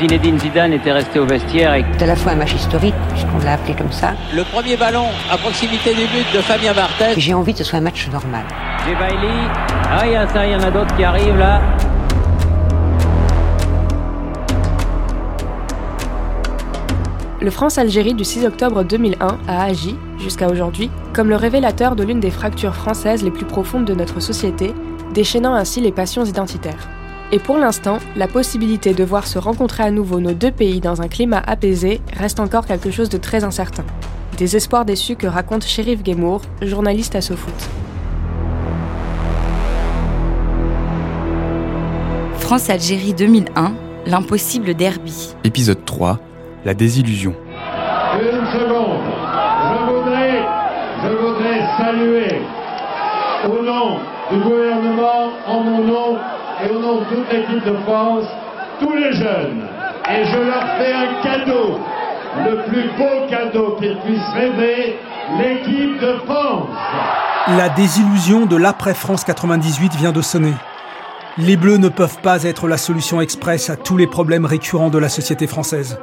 Zinedine Zidane était resté au vestiaire et C'est à la fois un match historique, puisqu'on l'a appelé comme ça, le premier ballon à proximité du but de Fabien Barthez. j'ai envie que ce soit un match normal. J'ai Bailly. Ah, il y a ça, il y en a d'autres qui arrivent là. Le France-Algérie du 6 octobre 2001 a agi, jusqu'à aujourd'hui, comme le révélateur de l'une des fractures françaises les plus profondes de notre société, déchaînant ainsi les passions identitaires. Et pour l'instant, la possibilité de voir se rencontrer à nouveau nos deux pays dans un climat apaisé reste encore quelque chose de très incertain. Des espoirs déçus que raconte Shérif Guémour, journaliste à SoFoot. France-Algérie 2001, l'impossible derby. Épisode 3, la désillusion. Une seconde. Je voudrais, je voudrais saluer au nom du gouvernement, en mon nom et au nom de toute l'équipe de France, tous les jeunes. Et je leur fais un cadeau, le plus beau cadeau qu'ils puissent rêver, l'équipe de France. La désillusion de l'après-France 98 vient de sonner. Les Bleus ne peuvent pas être la solution express à tous les problèmes récurrents de la société française.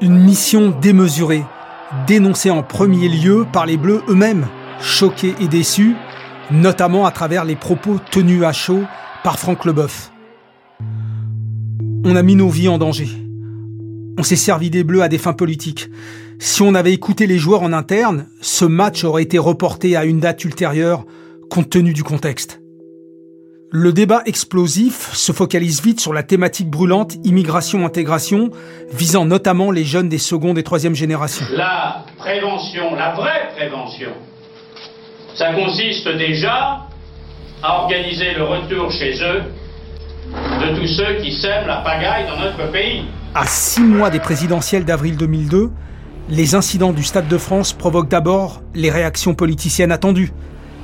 Une mission démesurée, dénoncée en premier lieu par les Bleus eux-mêmes, choqués et déçus, notamment à travers les propos tenus à chaud par Franck Leboeuf. On a mis nos vies en danger. On s'est servi des Bleus à des fins politiques. Si on avait écouté les joueurs en interne, ce match aurait été reporté à une date ultérieure, compte tenu du contexte. Le débat explosif se focalise vite sur la thématique brûlante immigration-intégration, visant notamment les jeunes des secondes et troisième générations. La prévention, la vraie prévention, ça consiste déjà à organiser le retour chez eux de tous ceux qui sèment la pagaille dans notre pays. À six mois des présidentielles d'avril 2002, les incidents du Stade de France provoquent d'abord les réactions politiciennes attendues.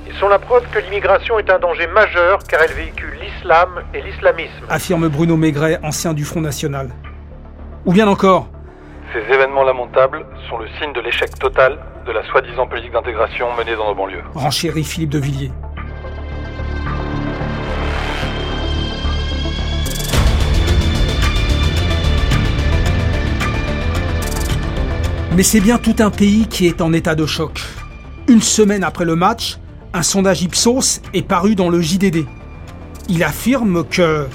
Ils sont la preuve que l'immigration est un danger majeur car elle véhicule l'islam et l'islamisme. affirme Bruno Maigret, ancien du Front National. Ou bien encore, Ces événements lamentables sont le signe de l'échec total de la soi-disant politique d'intégration menée dans nos banlieues. renchérit Philippe de Villiers. Mais c'est bien tout un pays qui est en état de choc. Une semaine après le match, un sondage Ipsos est paru dans le JDD. Il affirme que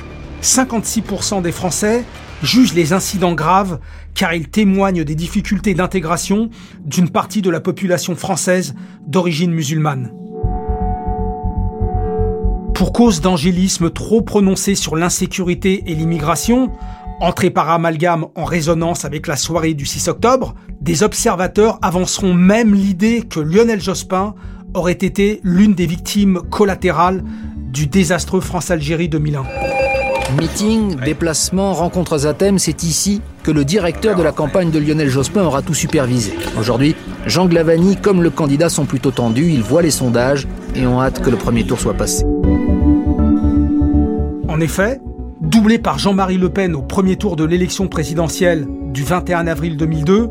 56% des Français jugent les incidents graves car ils témoignent des difficultés d'intégration d'une partie de la population française d'origine musulmane. Pour cause d'angélisme trop prononcé sur l'insécurité et l'immigration, entré par amalgame en résonance avec la soirée du 6 octobre, des observateurs avanceront même l'idée que Lionel Jospin aurait été l'une des victimes collatérales du désastreux France-Algérie 2001. Meeting, déplacements, rencontres à thème, c'est ici que le directeur de la campagne de Lionel Jospin aura tout supervisé. Aujourd'hui, Jean Glavani comme le candidat sont plutôt tendus, ils voient les sondages et ont hâte que le premier tour soit passé. En effet, doublé par Jean-Marie Le Pen au premier tour de l'élection présidentielle du 21 avril 2002,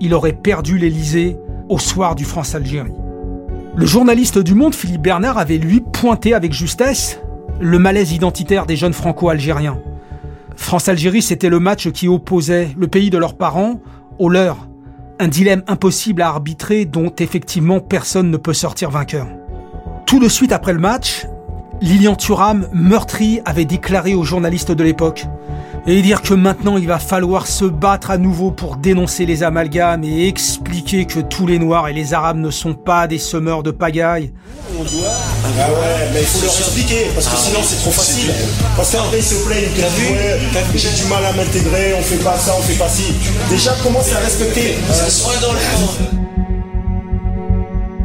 il aurait perdu l'Élysée au soir du France-Algérie. Le journaliste du Monde, Philippe Bernard, avait lui pointé avec justesse le malaise identitaire des jeunes franco-algériens. France-Algérie, c'était le match qui opposait le pays de leurs parents au leur. Un dilemme impossible à arbitrer dont effectivement personne ne peut sortir vainqueur. Tout de suite après le match, Lilian Thuram, meurtri, avait déclaré aux journalistes de l'époque et dire que maintenant il va falloir se battre à nouveau pour dénoncer les amalgames et expliquer que tous les Noirs et les Arabes ne sont pas des semeurs de pagaille. Ah ouais, mais il faut leur expliquer, parce que sinon c'est trop facile. Parce qu'après ils se plaignent que ouais, j'ai du mal à m'intégrer, on fait pas ça, on fait pas ci. Déjà commence à respecter.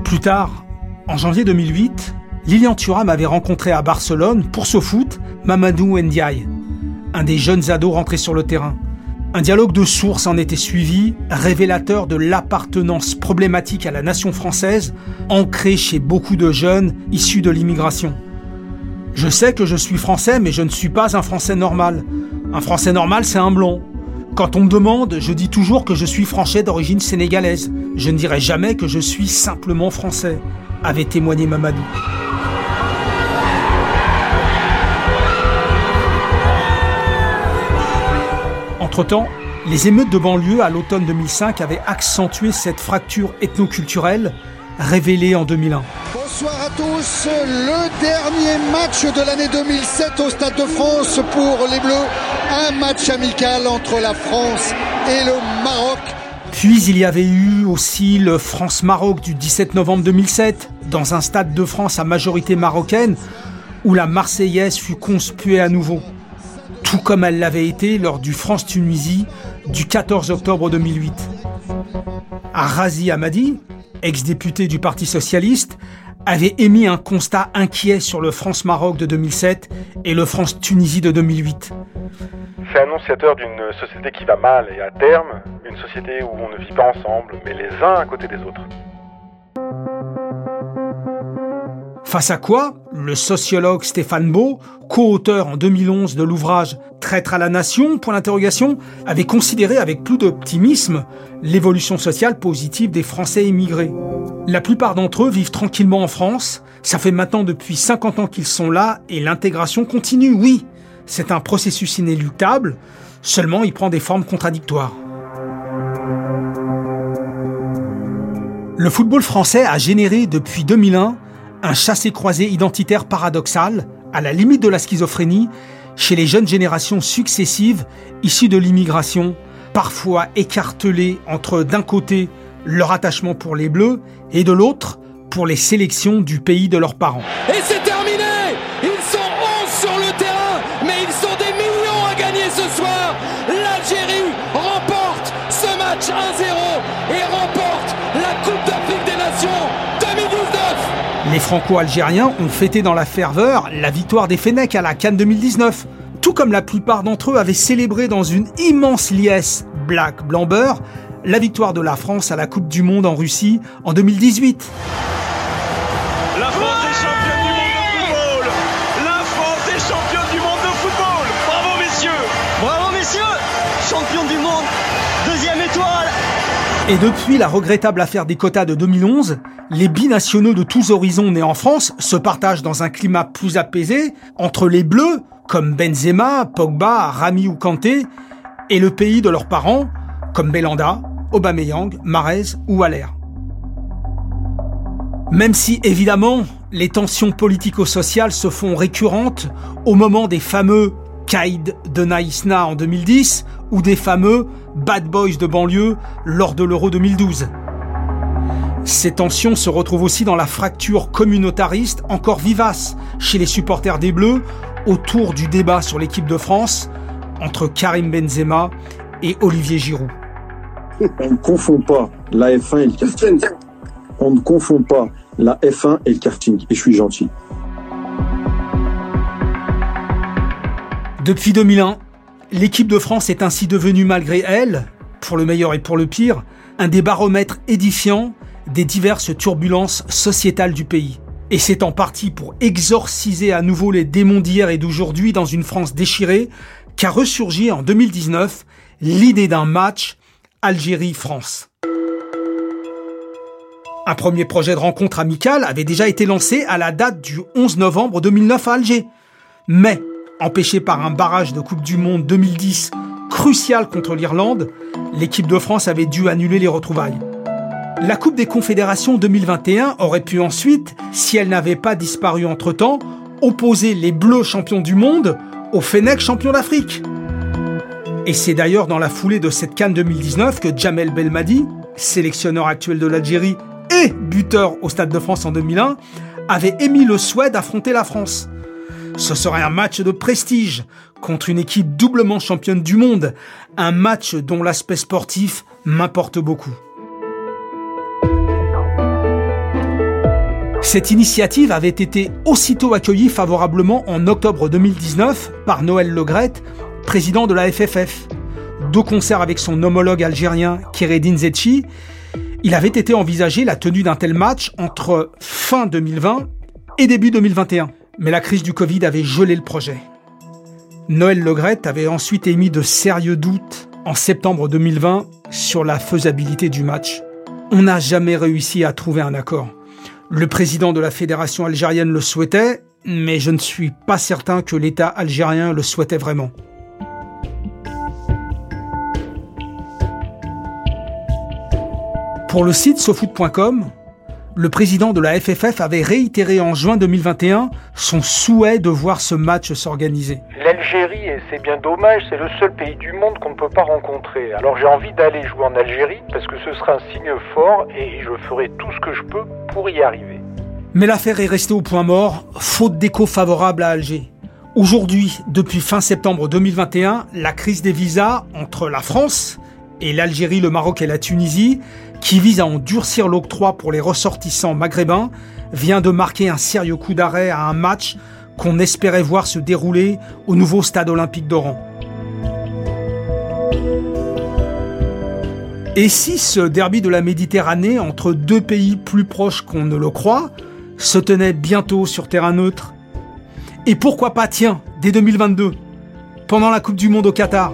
Plus tard, En janvier 2008, Lilian Thuram avait rencontré à Barcelone, pour ce foot, Mamadou Ndiaye, un des jeunes ados rentrés sur le terrain. Un dialogue de sources en était suivi, révélateur de l'appartenance problématique à la nation française, ancrée chez beaucoup de jeunes issus de l'immigration. Je sais que je suis français, mais je ne suis pas un français normal. Un français normal, c'est un blond. Quand on me demande, je dis toujours que je suis français d'origine sénégalaise. Je ne dirai jamais que je suis simplement français, avait témoigné Mamadou. Entre-temps, les émeutes de banlieue à l'automne 2005 avaient accentué cette fracture ethnoculturelle révélée en 2001. Bonsoir à tous. Le dernier match de l'année 2007 au Stade de France pour les Bleus. Un match amical entre la France et le Maroc. Puis il y avait eu aussi le France-Maroc du 17 novembre 2007, dans un stade de France à majorité marocaine, où la Marseillaise fut conspuée à nouveau. Tout comme elle l'avait été lors du France-Tunisie du 14 octobre 2008. Razi Hamadi, ex-député du Parti Socialiste, avait émis un constat inquiet sur le France-Maroc de 2007 et le France-Tunisie de 2008. C'est annonciateur d'une société qui va mal et à terme, une société où on ne vit pas ensemble, mais les uns à côté des autres. Face à quoi, le sociologue Stéphane Beau, co-auteur en 2011 de l'ouvrage Traître à la nation, pour l'interrogation, avait considéré avec plus d'optimisme l'évolution sociale positive des Français immigrés. La plupart d'entre eux vivent tranquillement en France, ça fait maintenant depuis 50 ans qu'ils sont là et l'intégration continue, oui. C'est un processus inéluctable, seulement il prend des formes contradictoires. Le football français a généré depuis 2001 un chassé-croisé identitaire paradoxal, à la limite de la schizophrénie, chez les jeunes générations successives issues de l'immigration, parfois écartelées entre d'un côté leur attachement pour les Bleus et de l'autre pour les sélections du pays de leurs parents. Et c'est terminé Ils sont 11 sur le terrain, mais ils sont des millions à gagner ce soir L'Algérie remporte ce match 1-0 et remporte Les Franco-Algériens ont fêté dans la ferveur la victoire des Fennecs à la Cannes 2019, tout comme la plupart d'entre eux avaient célébré dans une immense liesse black blanc beurre la victoire de la France à la Coupe du Monde en Russie en 2018. Et depuis la regrettable affaire des quotas de 2011, les binationaux de tous horizons nés en France se partagent dans un climat plus apaisé entre les Bleus, comme Benzema, Pogba, Rami ou Kanté, et le pays de leurs parents, comme Belanda, Aubameyang, Marez ou Aller. Même si, évidemment, les tensions politico-sociales se font récurrentes au moment des fameux Kaïd de Naïsna en 2010 ou des fameux Bad Boys de banlieue lors de l'Euro 2012. Ces tensions se retrouvent aussi dans la fracture communautariste encore vivace chez les supporters des Bleus autour du débat sur l'équipe de France entre Karim Benzema et Olivier Giroud. On ne confond pas la F1 et le karting. On ne confond pas la F1 et le karting. Et je suis gentil. Depuis 2001, l'équipe de France est ainsi devenue malgré elle, pour le meilleur et pour le pire, un des baromètres édifiants des diverses turbulences sociétales du pays. Et c'est en partie pour exorciser à nouveau les démons d'hier et d'aujourd'hui dans une France déchirée qu'a ressurgi en 2019 l'idée d'un match Algérie-France. Un premier projet de rencontre amicale avait déjà été lancé à la date du 11 novembre 2009 à Alger. Mais, empêché par un barrage de Coupe du Monde 2010 crucial contre l'Irlande, l'équipe de France avait dû annuler les retrouvailles. La Coupe des Confédérations 2021 aurait pu ensuite, si elle n'avait pas disparu entre-temps, opposer les Bleus champions du monde aux Fennecs champions d'Afrique. Et c'est d'ailleurs dans la foulée de cette Cannes 2019 que Jamel Belmadi, sélectionneur actuel de l'Algérie et buteur au Stade de France en 2001, avait émis le souhait d'affronter la France. Ce serait un match de prestige contre une équipe doublement championne du monde, un match dont l'aspect sportif m'importe beaucoup. Cette initiative avait été aussitôt accueillie favorablement en octobre 2019 par Noël Legrette, président de la FFF. De concert avec son homologue algérien Kéredine Zetchi, il avait été envisagé la tenue d'un tel match entre fin 2020 et début 2021. Mais la crise du Covid avait gelé le projet. Noël Legrette avait ensuite émis de sérieux doutes en septembre 2020 sur la faisabilité du match. On n'a jamais réussi à trouver un accord. Le président de la fédération algérienne le souhaitait, mais je ne suis pas certain que l'État algérien le souhaitait vraiment. Pour le site sofoot.com, le président de la FFF avait réitéré en juin 2021 son souhait de voir ce match s'organiser. L'Algérie, et c'est bien dommage, c'est le seul pays du monde qu'on ne peut pas rencontrer. Alors j'ai envie d'aller jouer en Algérie parce que ce sera un signe fort et je ferai tout ce que je peux pour y arriver. Mais l'affaire est restée au point mort, faute d'écho favorable à Alger. Aujourd'hui, depuis fin septembre 2021, la crise des visas entre la France et l'Algérie, le Maroc et la Tunisie qui vise à endurcir l'octroi pour les ressortissants maghrébins, vient de marquer un sérieux coup d'arrêt à un match qu'on espérait voir se dérouler au nouveau stade olympique d'Oran. Et si ce derby de la Méditerranée entre deux pays plus proches qu'on ne le croit se tenait bientôt sur terrain neutre? Et pourquoi pas, tiens, dès 2022, pendant la Coupe du Monde au Qatar?